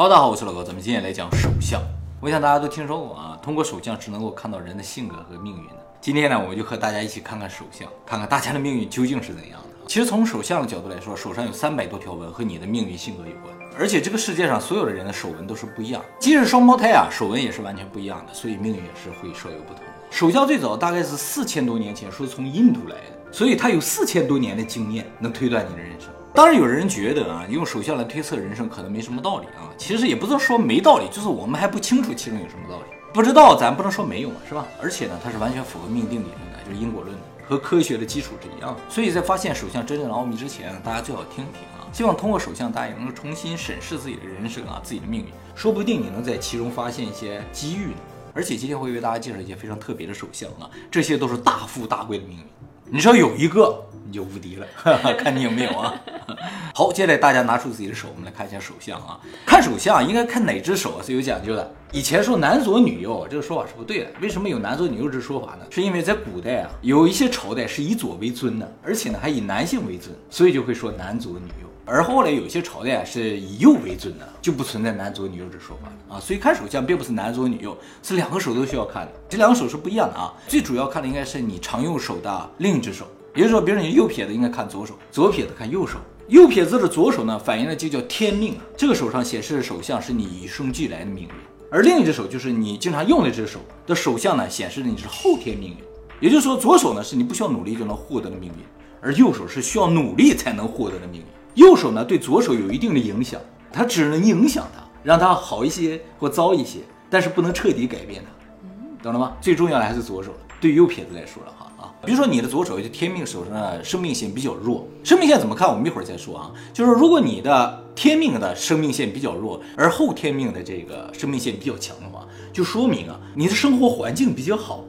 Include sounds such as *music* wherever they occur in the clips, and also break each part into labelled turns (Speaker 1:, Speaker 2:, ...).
Speaker 1: Hello，大家好，我是老高，咱们今天来讲手相。我想大家都听说过啊，通过手相是能够看到人的性格和命运的。今天呢，我就和大家一起看看手相，看看大家的命运究竟是怎样的。其实从手相的角度来说，手上有三百多条纹和你的命运性格有关，而且这个世界上所有的人的手纹都是不一样，即使双胞胎啊，手纹也是完全不一样的，所以命运也是会稍有不同。手相最早大概是四千多年前，说从印度来的，所以它有四千多年的经验，能推断你的人生。当然，有人觉得啊，用手相来推测人生可能没什么道理啊。其实也不是说没道理，就是我们还不清楚其中有什么道理。不知道咱不能说没有嘛，是吧？而且呢，它是完全符合命定理论的，就是因果论的，和科学的基础是一样的。所以在发现手相真正的奥秘之前，大家最好听听啊。希望通过手相，大家也能够重新审视自己的人生啊，自己的命运，说不定你能在其中发现一些机遇呢。而且今天会为大家介绍一些非常特别的手相啊，这些都是大富大贵的命运。你只要有一个，你就无敌了，*laughs* 看你有没有啊。*laughs* 好，接下来大家拿出自己的手，我们来看一下手相啊。看手相应该看哪只手是有讲究的。以前说男左女右，这个说法是不对的。为什么有男左女右这说法呢？是因为在古代啊，有一些朝代是以左为尊的，而且呢还以男性为尊，所以就会说男左女右。而后来有些朝代是以右为尊的，就不存在男左女右这说法了啊。所以看手相并不是男左女右，是两个手都需要看的。这两个手是不一样的啊。最主要看的应该是你常用手的另一只手，也就是说，比如你右撇子应该看左手，左撇子看右手。右撇子的左手呢，反映的就叫天命啊。这个手上显示的手相是你与生俱来的命运，而另一只手就是你经常用的这只手的手相呢，显示的你是后天命运。也就是说，左手呢是你不需要努力就能获得的命运，而右手是需要努力才能获得的命运。右手呢对左手有一定的影响，它只能影响它，让它好一些或糟一些，但是不能彻底改变它，懂了吗？最重要的还是左手了。对右撇子来说了哈啊，比如说你的左手就天命手上的生命线比较弱，生命线怎么看？我们一会儿再说啊。就是如果你的天命的生命线比较弱，而后天命的这个生命线比较强的话，就说明啊你的生活环境比较好，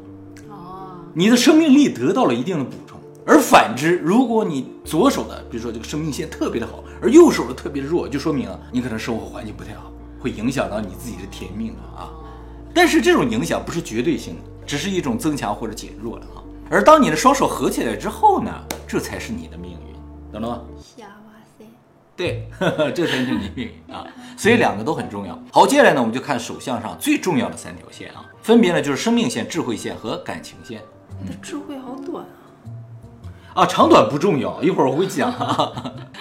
Speaker 1: 哦，你的生命力得到了一定的补充。而反之，如果你左手的，比如说这个生命线特别的好，而右手的特别弱，就说明啊你可能生活环境不太好，会影响到你自己的天命啊。但是这种影响不是绝对性的。只是一种增强或者减弱了啊，而当你的双手合起来之后呢，这才是你的命运，懂了吗？
Speaker 2: 哇塞，
Speaker 1: 对，*laughs* 这才是你命运啊，所以两个都很重要。好，接下来呢，我们就看手相上最重要的三条线啊，分别呢就是生命线、智慧线和感情线。
Speaker 2: 你的智慧好短
Speaker 1: 啊！长短不重要，一会儿我会讲啊，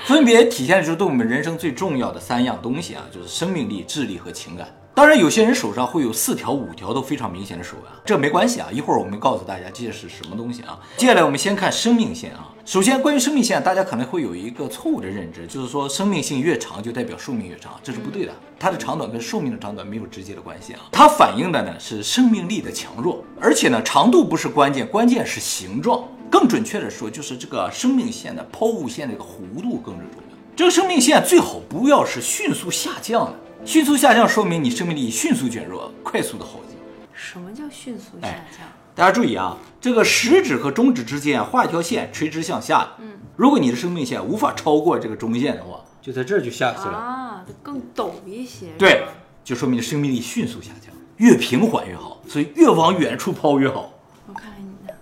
Speaker 1: 分别体现出对我们人生最重要的三样东西啊，就是生命力、智力和情感。当然，有些人手上会有四条、五条都非常明显的手啊，这没关系啊。一会儿我们告诉大家这是什么东西啊。接下来我们先看生命线啊。首先，关于生命线，大家可能会有一个错误的认知，就是说生命性越长就代表寿命越长，这是不对的。它的长短跟寿命的长短没有直接的关系啊。它反映的呢是生命力的强弱，而且呢长度不是关键，关键是形状。更准确的说，就是这个生命线的抛物线这个弧度更是重要。这个生命线最好不要是迅速下降的。迅速下降说明你生命力迅速减弱，快速的耗尽。
Speaker 2: 什么叫迅速下降？
Speaker 1: 大家注意啊，这个食指和中指之间画一条线，垂直向下。嗯，如果你的生命线无法超过这个中线的话，就在这儿就下去了
Speaker 2: 啊，更陡一些。
Speaker 1: 对，就说明你生命力迅速下降，越平缓越好，所以越往远处抛越好。
Speaker 2: 我看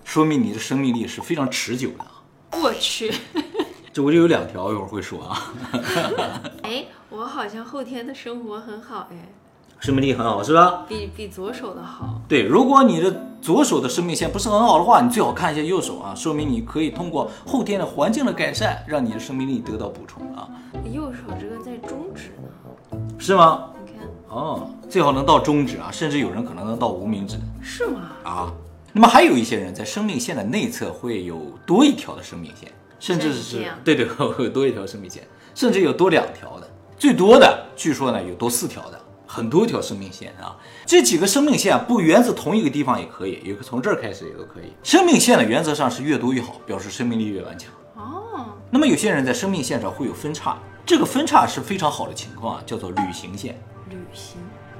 Speaker 1: 说明你的生命力是非常持久的啊。
Speaker 2: 我去。
Speaker 1: 这我就有两条，一会儿会说啊。*laughs*
Speaker 2: 哎，我好像后天的生活很好哎，
Speaker 1: 生命力很好是吧？
Speaker 2: 比比左手的好。
Speaker 1: 对，如果你的左手的生命线不是很好的话，你最好看一下右手啊，说明你可以通过后天的环境的改善，让你的生命力得到补充啊。
Speaker 2: 右手这个在中指呢，
Speaker 1: 是吗？
Speaker 2: 你看，
Speaker 1: 哦，最好能到中指啊，甚至有人可能能到无名指。
Speaker 2: 是吗？
Speaker 1: 啊，那么还有一些人在生命线的内侧会有多一条的生命线。甚至是对对，有多一条生命线，甚至有多两条的，最多的据说呢有多四条的，很多条生命线啊。这几个生命线不源自同一个地方也可以，有个从这儿开始也都可以。生命线呢原则上是越多越好，表示生命力越顽强。哦。那么有些人在生命线上会有分叉，这个分叉是非常好的情况啊，叫做旅行线。
Speaker 2: 旅行。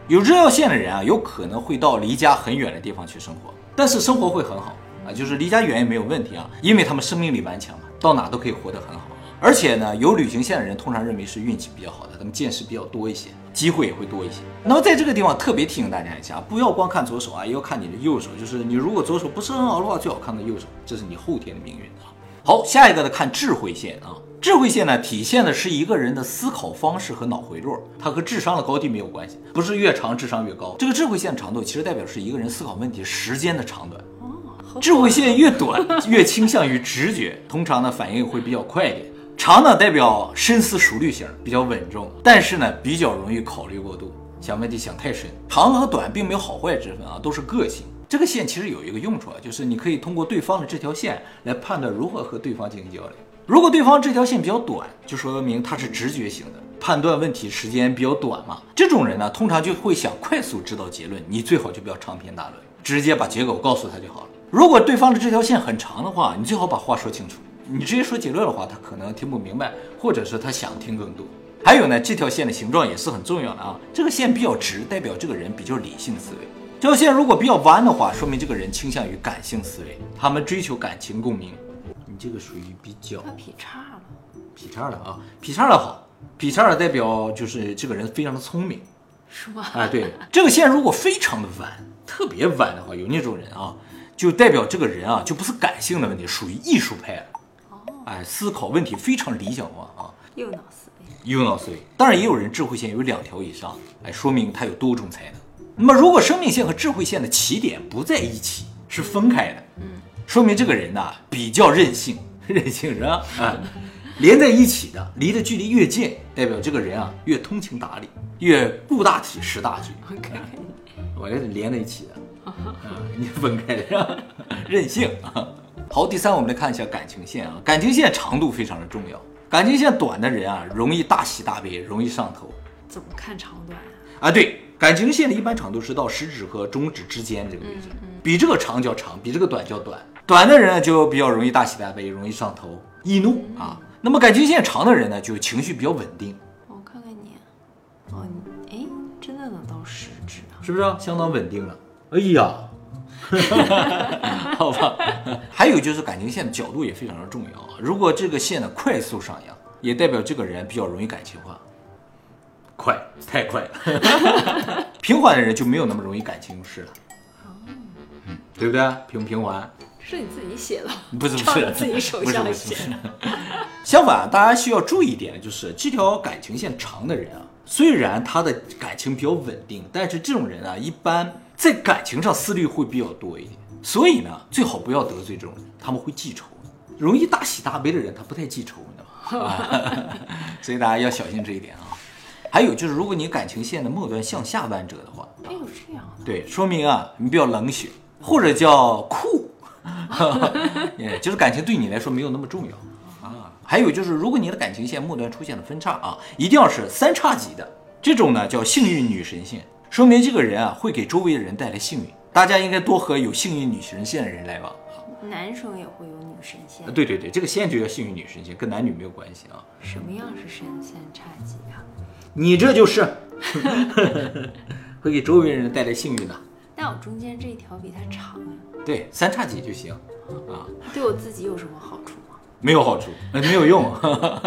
Speaker 1: 有这条线的人啊，有可能会到离家很远的地方去生活，但是生活会很好啊，就是离家远也没有问题啊，因为他们生命力顽强嘛。到哪都可以活得很好，而且呢，有旅行线的人通常认为是运气比较好的，他们见识比较多一些，机会也会多一些。那么在这个地方特别提醒大家一下，不要光看左手啊，也要看你的右手。就是你如果左手不是很好的话，最好看的右手，这是你后天的命运啊。好，下一个呢，看智慧线啊。智慧线呢，体现的是一个人的思考方式和脑回路，它和智商的高低没有关系，不是越长智商越高。这个智慧线长度其实代表是一个人思考问题时间的长短。
Speaker 2: 哦，
Speaker 1: 智慧线越短，越倾向于直觉，通常呢反应会比较快一点。长呢代表深思熟虑型，比较稳重，但是呢比较容易考虑过度，想问题想太深。长和短并没有好坏之分啊，都是个性。这个线其实有一个用处啊，就是你可以通过对方的这条线来判断如何和对方进行交流。如果对方这条线比较短，就说明他是直觉型的，判断问题时间比较短嘛。这种人呢，通常就会想快速知道结论，你最好就不要长篇大论，直接把结果告诉他就好了。如果对方的这条线很长的话，你最好把话说清楚。你直接说结论的话，他可能听不明白，或者是他想听更多。还有呢，这条线的形状也是很重要的啊。这个线比较直，代表这个人比较理性思维；这条线如果比较弯的话，说明这个人倾向于感性思维，他们追求感情共鸣。你这个属于比较
Speaker 2: 他劈叉了，
Speaker 1: 劈叉了啊，劈叉了好，劈叉了代表就是这个人非常的聪明。
Speaker 2: 是吧？
Speaker 1: 哎，对，这个线如果非常的弯，特别弯的话，有那种人啊，就代表这个人啊就不是感性的问题，属于艺术派了。
Speaker 2: 哦，
Speaker 1: 哎，思考问题非常理想化啊，
Speaker 2: 右脑思维，
Speaker 1: 右脑思维。当然也有人智慧线有两条以上，哎，说明他有多种才能。那么如果生命线和智慧线的起点不在一起，是分开的，
Speaker 2: 嗯，
Speaker 1: 说明这个人呐比较任性，任性是吧？啊，*laughs* 连在一起的，离的距离越近，代表这个人啊越通情达理，越顾大体识大局。
Speaker 2: 我看看你，
Speaker 1: 我这是连在一起的，啊，你分开的是吧？*laughs* 任性啊。好，第三我们来看一下感情线啊，感情线长度非常的重要，感情线短的人啊容易大喜大悲，容易上头
Speaker 2: 怎么看长短啊？
Speaker 1: 啊。对，感情线的一般长度是到食指和中指之间这个位置，比这个长叫长，比这个短叫短。短的人呢就比较容易大喜大悲，容易上头、易怒啊。那么感情线长的人呢，就情绪比较稳定，
Speaker 2: 我看看你，哦，你哎，真的能到食指啊？
Speaker 1: 是不是啊、相当稳定了？哎呀，*laughs* 好吧。还有就是感情线的角度也非常的重要啊。如果这个线呢快速上扬，也代表这个人比较容易感情化。快，太快了。*laughs* 平缓的人就没有那么容易感情用事了。嗯，对不对？平不平缓？
Speaker 2: 是你自己写的，
Speaker 1: 不是不是
Speaker 2: 自己手
Speaker 1: 不是
Speaker 2: 相
Speaker 1: 不是不是
Speaker 2: 写的。
Speaker 1: 相反，大家需要注意一点，就是这条感情线长的人啊，虽然他的感情比较稳定，但是这种人啊，一般在感情上思虑会比较多一点。所以呢，最好不要得罪这种人，他们会记仇。容易大喜大悲的人，他不太记仇，你知道吗？啊所以大家要小心这一点啊。还有就是，如果你感情线的末端向下弯折的话，
Speaker 2: 哎呦，这样的，
Speaker 1: 对，说明啊，你比较冷血，或者叫酷，*laughs* 也就是感情对你来说没有那么重要啊。还有就是，如果你的感情线末端出现了分叉啊，一定要是三叉戟的，这种呢叫幸运女神线，说明这个人啊会给周围的人带来幸运。大家应该多和有幸运女神线的人来往啊。
Speaker 2: 男生也会有女神线
Speaker 1: 啊，，对对对，这个线就叫幸运女神线，跟男女没有关系啊。
Speaker 2: 什么样是神仙差级啊？
Speaker 1: 你这就是 *laughs* 会给周围人带来幸运的。
Speaker 2: 但我中间这一条比它长呀，
Speaker 1: 对，三叉戟就行啊。
Speaker 2: 对我自己有什么好处吗？
Speaker 1: 没有好处，呃 *laughs* 没有用。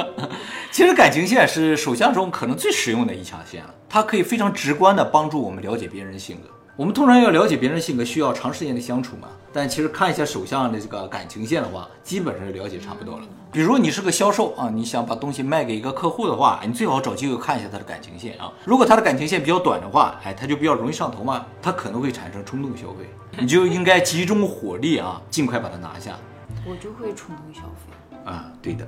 Speaker 1: *laughs* 其实感情线是手相中可能最实用的一条线了，它可以非常直观的帮助我们了解别人的性格。我们通常要了解别人的性格，需要长时间的相处嘛。但其实看一下手相的这个感情线的话，基本上就了解差不多了。比如你是个销售啊，你想把东西卖给一个客户的话，你最好找机会看一下他的感情线啊。如果他的感情线比较短的话，哎，他就比较容易上头嘛，他可能会产生冲动消费，你就应该集中火力啊，尽快把它拿下。
Speaker 2: 我就会冲动消费。
Speaker 1: 啊，对的。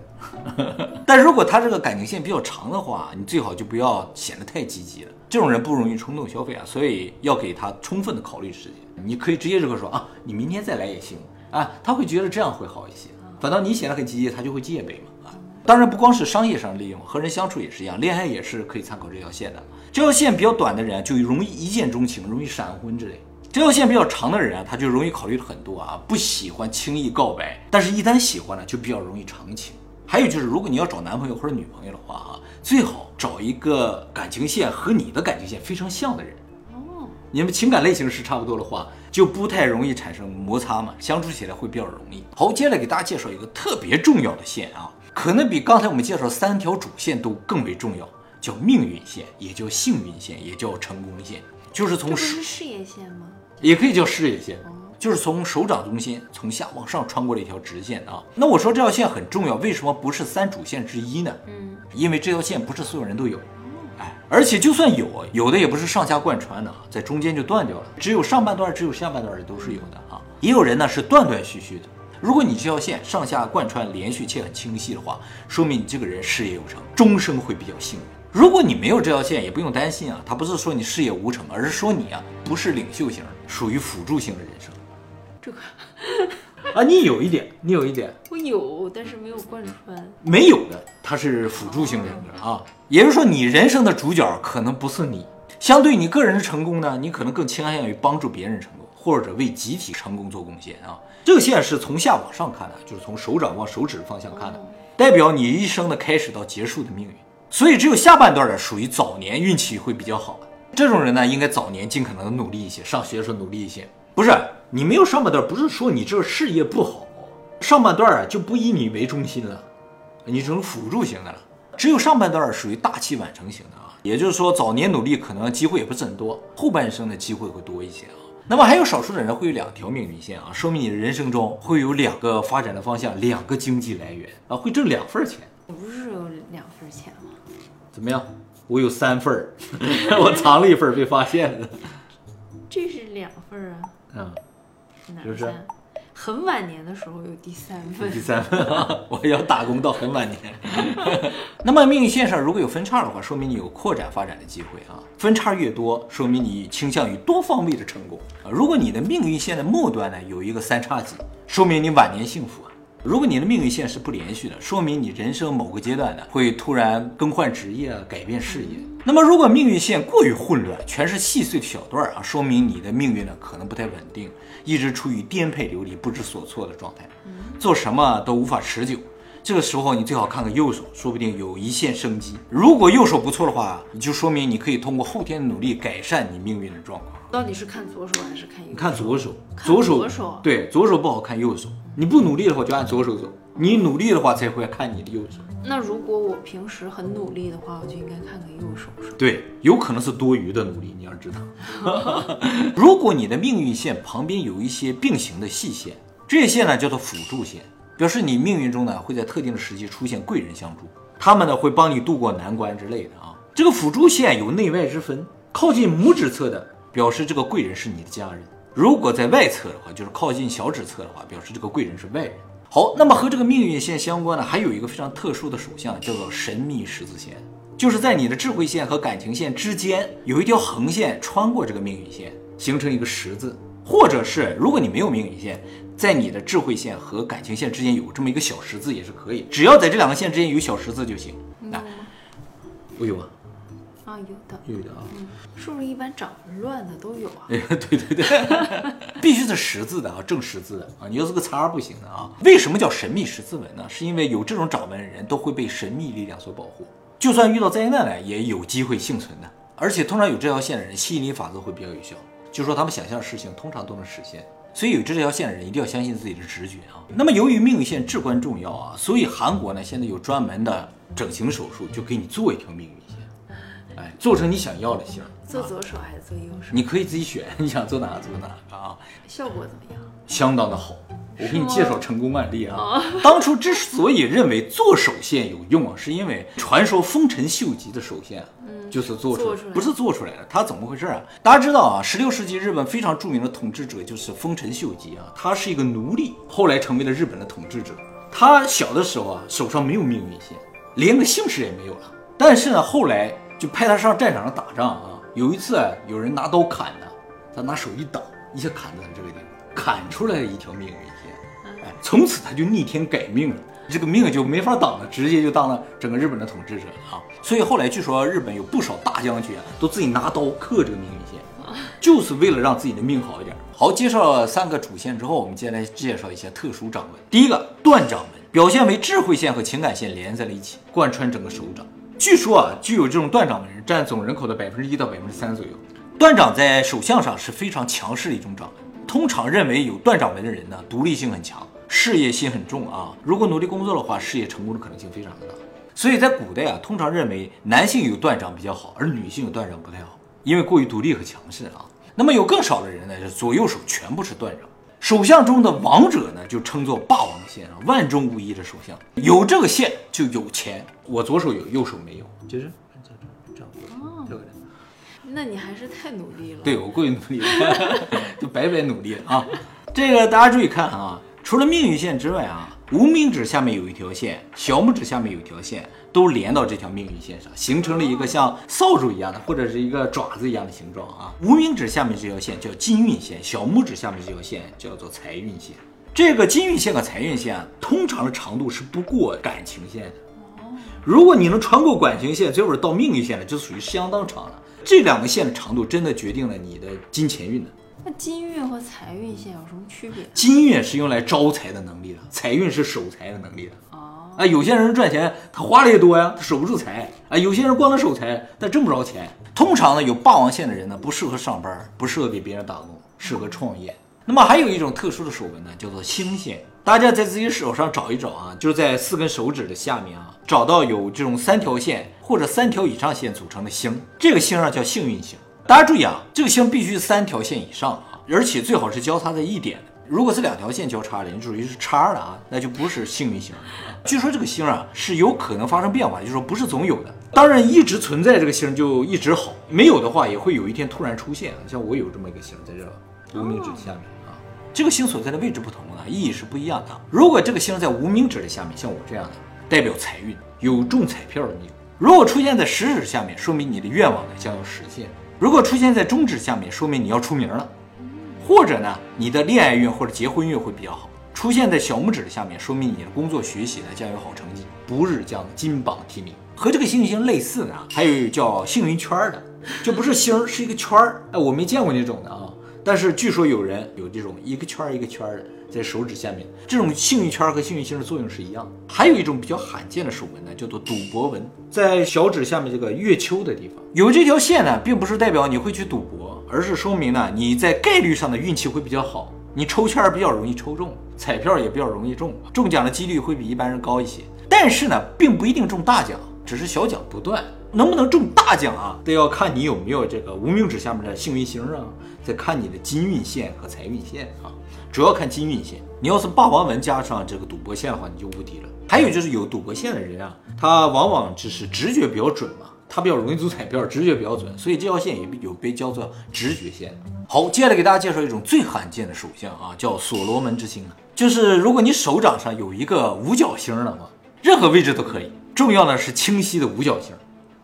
Speaker 1: *laughs* 但如果他这个感情线比较长的话，你最好就不要显得太积极了。这种人不容易冲动消费啊，所以要给他充分的考虑时间。你可以直接这个说啊，你明天再来也行啊，他会觉得这样会好一些。反倒你显得很积极，他就会戒备嘛啊。当然不光是商业上利用，和人相处也是一样，恋爱也是可以参考这条线的。这条线比较短的人就容易一见钟情，容易闪婚之类。这条线比较长的人啊，他就容易考虑很多啊，不喜欢轻易告白，但是一旦喜欢了，就比较容易长情。还有就是，如果你要找男朋友或者女朋友的话啊，最好找一个感情线和你的感情线非常像的人，
Speaker 2: 哦，
Speaker 1: 你们情感类型是差不多的话，就不太容易产生摩擦嘛，相处起来会比较容易。好，接下来给大家介绍一个特别重要的线啊，可能比刚才我们介绍三条主线都更为重要，叫命运线，也叫幸运线，也叫成功线，就是从事
Speaker 2: 业线吗？
Speaker 1: 也可以叫事业线，就是从手掌中心从下往上穿过了一条直线啊。那我说这条线很重要，为什么不是三主线之一呢？
Speaker 2: 嗯，
Speaker 1: 因为这条线不是所有人都有，哎，而且就算有，有的也不是上下贯穿的啊，在中间就断掉了，只有上半段，只有下半段的都是有的啊。也有人呢是断断续续的。如果你这条线上下贯穿连续且很清晰的话，说明你这个人事业有成，终生会比较幸运。如果你没有这条线，也不用担心啊，他不是说你事业无成，而是说你啊不是领袖型，属于辅助性的人生。
Speaker 2: 这个
Speaker 1: 啊，你有一点，你有一点
Speaker 2: 我有，但是没有贯穿。
Speaker 1: 没有的，它是辅助性人格啊，也就是说你人生的主角可能不是你，相对你个人的成功呢，你可能更倾向于帮助别人成功，或者为集体成功做贡献啊。这个线是从下往上看的，就是从手掌往手指方向看的，代表你一生的开始到结束的命运。所以只有下半段的属于早年运气会比较好的这种人呢，应该早年尽可能努力一些，上学的时候努力一些。不是你没有上半段，不是说你这个事业不好，上半段啊就不以你为中心了，你成辅助型的了。只有上半段属于大器晚成型的啊，也就是说早年努力可能机会也不是很多，后半生的机会会多一些啊。那么还有少数的人会有两条命运线啊，说明你的人生中会有两个发展的方向，两个经济来源啊，会挣两份钱。
Speaker 2: 我不是有两份钱吗？
Speaker 1: 怎么样？我有三份儿，*laughs* 我藏了一份儿被发现了。
Speaker 2: 这是两份儿啊，
Speaker 1: 嗯，
Speaker 2: 哪
Speaker 1: 就是？
Speaker 2: 很晚年的时候有第三份
Speaker 1: 第。三份啊，*laughs* 我要打工到很晚年。*laughs* 那么命运线上如果有分叉的话，说明你有扩展发展的机会啊。分叉越多，说明你倾向于多方位的成功啊。如果你的命运线的末端呢有一个三叉戟，说明你晚年幸福啊。如果你的命运线是不连续的，说明你人生某个阶段呢会突然更换职业啊，改变事业。那么如果命运线过于混乱，全是细碎的小段儿啊，说明你的命运呢可能不太稳定，一直处于颠沛流离、不知所措的状态，做什么都无法持久。这个时候你最好看看右手，说不定有一线生机。如果右手不错的话，你就说明你可以通过后天的努力改善你命运的状况。
Speaker 2: 到底是看左手还是看右手？
Speaker 1: 你看左手，
Speaker 2: 看
Speaker 1: 左手
Speaker 2: 左手
Speaker 1: 对左手不好看右手。你不努力的话就按左手走，你努力的话才会看你的右手。
Speaker 2: 那如果我平时很努力的话，我就应该看看右手，是吧？
Speaker 1: 对，有可能是多余的努力，你要知道。*laughs* 如果你的命运线旁边有一些并行的细线，这些线呢叫做辅助线，表示你命运中呢会在特定的时期出现贵人相助，他们呢会帮你渡过难关之类的啊。这个辅助线有内外之分，靠近拇指侧的表示这个贵人是你的家人，如果在外侧的话，就是靠近小指侧的话，表示这个贵人是外人。好，那么和这个命运线相关的还有一个非常特殊的手相，叫做神秘十字线，就是在你的智慧线和感情线之间有一条横线穿过这个命运线，形成一个十字，或者是如果你没有命运线，在你的智慧线和感情线之间有这么一个小十字也是可以，只要在这两个线之间有小十字就行。那我有啊，
Speaker 2: 啊，有的。
Speaker 1: 有的啊。
Speaker 2: 是不是一般长纹乱的都有啊？
Speaker 1: 哎，对对对，*laughs* 必须是十字的啊，正十字的啊，你要是个叉儿不行的啊。为什么叫神秘十字纹呢？是因为有这种掌纹的人都会被神秘力量所保护，就算遇到灾难了，也有机会幸存的。而且通常有这条线的人，吸引力法则会比较有效，就说他们想象的事情通常都能实现。所以有这条线的人一定要相信自己的直觉啊。那么由于命运线至关重要啊，所以韩国呢现在有专门的整形手术，就给你做一条命运线，哎，做成你想要的型儿。
Speaker 2: 做左手还是做右手？
Speaker 1: 你可以自己选，你想做哪个做哪个啊，*laughs*
Speaker 2: 效果怎么样？
Speaker 1: 相当的好。我给你介绍成功案例啊。当初之所以认为做手线有用啊，是因为传说丰臣秀吉的手线，嗯，就是做出来
Speaker 2: 做出来
Speaker 1: 不是做出来的。他怎么回事啊？大家知道啊，十六世纪日本非常著名的统治者就是丰臣秀吉啊，他是一个奴隶，后来成为了日本的统治者。他小的时候啊，手上没有命运线，连个姓氏也没有了。但是呢，后来就派他上战场上打仗啊。有一次啊，有人拿刀砍他，他拿手一挡，一下砍在这个地方，砍出来一条命运线。哎，从此他就逆天改命了，这个命就没法挡了，直接就当了整个日本的统治者了啊。所以后来据说日本有不少大将军啊，都自己拿刀刻这个命运线，*laughs* 就是为了让自己的命好一点。好，介绍了三个主线之后，我们接下来介绍一些特殊掌纹。第一个断掌纹，表现为智慧线和情感线连在了一起，贯穿整个手掌。据说啊，具有这种断掌纹人占总人口的百分之一到百分之三左右。断掌在手相上是非常强势的一种掌纹，通常认为有断掌纹的人呢，独立性很强，事业心很重啊。如果努力工作的话，事业成功的可能性非常的大。所以在古代啊，通常认为男性有断掌比较好，而女性有断掌不太好，因为过于独立和强势啊。那么有更少的人呢，是左右手全部是断掌。手相中的王者呢，就称作霸王线啊，万中无一的首相，有这个线就有钱。我左手有，右手没有，就是这样这样这个人。
Speaker 2: 那你还是太努力了。
Speaker 1: 对我过于努力了，*laughs* 就白白努力了啊！这个大家注意看啊，除了命运线之外啊，无名指下面有一条线，小拇指下面有一条线，都连到这条命运线上，形成了一个像扫帚一样的，或者是一个爪子一样的形状啊。无名指下面这条线叫金运线，小拇指下面这条线叫做财运线。这个金运线和财运线啊，通常的长度是不过感情线的。如果你能穿过感情线，最后到命运线了，就属于相当长了。这两个线的长度真的决定了你的金钱运的。
Speaker 2: 那金运和财运线有什么区别？
Speaker 1: 金运是用来招财的能力的，财运是守财的能力的。啊，有些人赚钱他花的也多呀，他守不住财啊。有些人光能守财，但挣不着钱。通常呢，有霸王线的人呢，不适合上班，不适合给别人打工，适合创业。那么还有一种特殊的手纹呢，叫做星线。大家在自己手上找一找啊，就是在四根手指的下面啊，找到有这种三条线或者三条以上线组成的星，这个星啊叫幸运星。大家注意啊，这个星必须三条线以上啊，而且最好是交叉在一点的。如果是两条线交叉的，你属于是叉的啊，那就不是幸运星。据说这个星啊是有可能发生变化，就是说不是总有的。当然，一直存在这个星就一直好，没有的话也会有一天突然出现。像我有这么一个星在这无名指下面啊，这个星所在的位置不同啊，意义是不一样的。如果这个星在无名指的下面，像我这样的，代表财运，有中彩票的命；如果出现在食指下面，说明你的愿望呢将要实现；如果出现在中指下面，说明你要出名了。或者呢，你的恋爱运或者结婚运会比较好。出现在小拇指的下面，说明你的工作学习呢将有好成绩，不日将金榜题名。和这个幸运星类似的，还有叫幸运圈的，就不是星，是一个圈儿。哎，我没见过那种的啊，但是据说有人有这种一个圈儿一个圈儿的在手指下面，这种幸运圈和幸运星的作用是一样。还有一种比较罕见的手纹呢，叫做赌博纹，在小指下面这个月丘的地方有这条线呢，并不是代表你会去赌博，而是说明呢你在概率上的运气会比较好，你抽签比较容易抽中，彩票也比较容易中，中奖的几率会比一般人高一些。但是呢，并不一定中大奖，只是小奖不断。能不能中大奖啊，得要看你有没有这个无名指下面的幸运星啊，再看你的金运线和财运线啊，主要看金运线。你要是霸王纹加上这个赌博线的话，你就无敌了。还有就是有赌博线的人啊，他往往只是直觉比较准嘛，他比较容易中彩票，直觉比较准，所以这条线也有被叫做直觉线。好，接下来给大家介绍一种最罕见的手相啊，叫所罗门之星，就是如果你手掌上有一个五角星的话，任何位置都可以，重要的是清晰的五角星。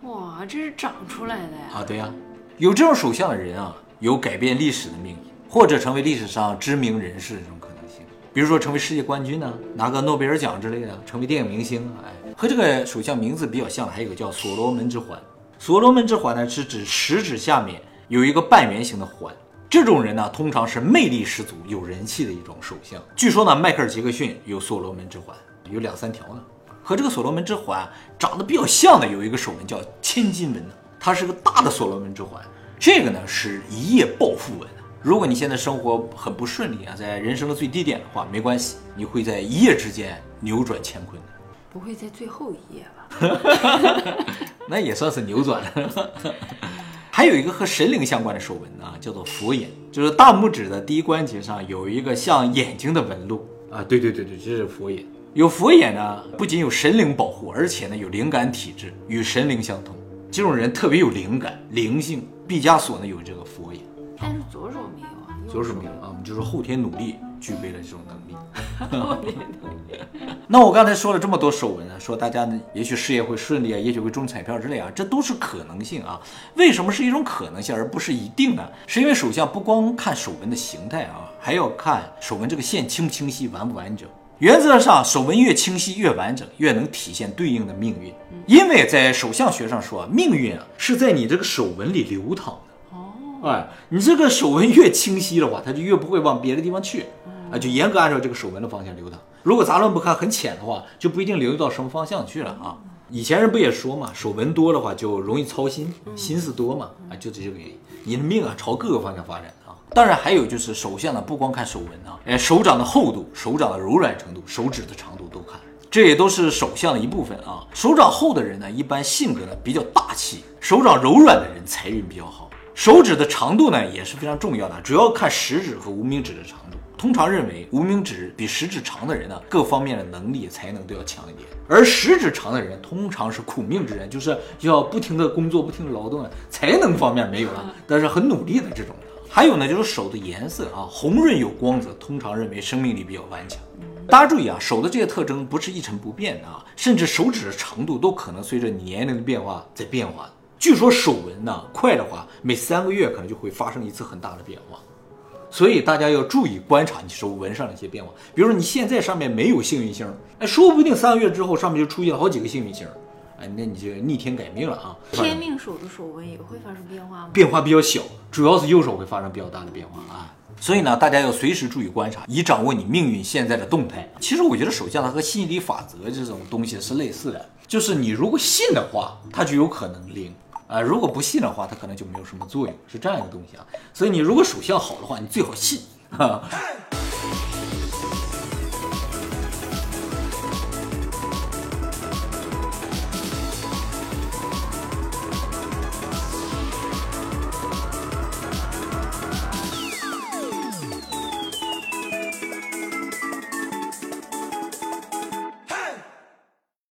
Speaker 2: 哇，这是长出来的呀！
Speaker 1: 啊，对呀，有这种手相的人啊，有改变历史的命运，或者成为历史上知名人士的这种可能性。比如说成为世界冠军呢，拿个诺贝尔奖之类的，成为电影明星。哎，和这个手相名字比较像的还有一个叫所罗门之环。所罗门之环呢，是指食指下面有一个半圆形的环。这种人呢，通常是魅力十足、有人气的一种手相。据说呢，迈克尔·杰克逊有所罗门之环，有两三条呢。和这个所罗门之环长得比较像的有一个手纹叫千金纹，它是个大的所罗门之环。这个呢是一夜暴富纹。如果你现在生活很不顺利啊，在人生的最低点的话，没关系，你会在一夜之间扭转乾坤的。
Speaker 2: 不会在最后一夜吧？*laughs*
Speaker 1: 那也算是扭转了。*laughs* 还有一个和神灵相关的手纹啊，叫做佛眼，就是大拇指的第一关节上有一个像眼睛的纹路啊。对对对对，这是佛眼。有佛眼呢，不仅有神灵保护，而且呢有灵感体质，与神灵相通。这种人特别有灵感、灵性。毕加索呢有这个佛眼，
Speaker 2: 但是左手没有啊。
Speaker 1: 左手没有啊，我们就是后天努力具备了这种能力。*laughs*
Speaker 2: 后天努力。*laughs*
Speaker 1: 那我刚才说了这么多手纹啊，说大家呢也许事业会顺利啊，也许会中彩票之类啊，这都是可能性啊。为什么是一种可能性而不是一定呢？是因为手相不光看手纹的形态啊，还要看手纹这个线清不清晰、完不完整。原则上，手纹越清晰、越完整，越能体现对应的命运。因为在手相学上说，命运啊是在你这个手纹里流淌的。
Speaker 2: 哦，
Speaker 1: 哎，你这个手纹越清晰的话，它就越不会往别的地方去，啊，就严格按照这个手纹的方向流淌。如果杂乱不堪、很浅的话，就不一定流到什么方向去了啊。以前人不也说嘛，手纹多的话就容易操心，心思多嘛，啊，就这个原因。你的命啊朝各个方向发展啊。当然还有就是手相呢，不光看手纹啊，哎，手掌的厚度、手掌的柔软程度、手指的长度都看，这也都是手相的一部分啊。手掌厚的人呢，一般性格呢比较大气；手掌柔软的人财运比较好；手指的长度呢也是非常重要的，主要看食指和无名指的长度。通常认为，无名指比食指长的人呢，各方面的能力、才能都要强一点。而食指长的人，通常是苦命之人，就是要不停的工作、不停劳动啊，才能方面没有了，但是很努力的这种。还有呢，就是手的颜色啊，红润有光泽，通常认为生命力比较顽强。大家注意啊，手的这些特征不是一成不变的啊，甚至手指的长度都可能随着年龄的变化在变化。据说手纹呢，快的话，每三个月可能就会发生一次很大的变化。所以大家要注意观察你手纹上的一些变化，比如说你现在上面没有幸运星，哎，说不定三个月之后上面就出现了好几个幸运星，哎，那你就逆天改命了啊！
Speaker 2: 天命手的手纹也会发生变化吗？
Speaker 1: 变化比较小，主要是右手会发生比较大的变化啊。所以呢，大家要随时注意观察，以掌握你命运现在的动态。其实我觉得手相它和吸引力法则这种东西是类似的，就是你如果信的话，它就有可能灵。啊，如果不信的话，它可能就没有什么作用，是这样一个东西啊。所以你如果手相好的话，你最好信啊。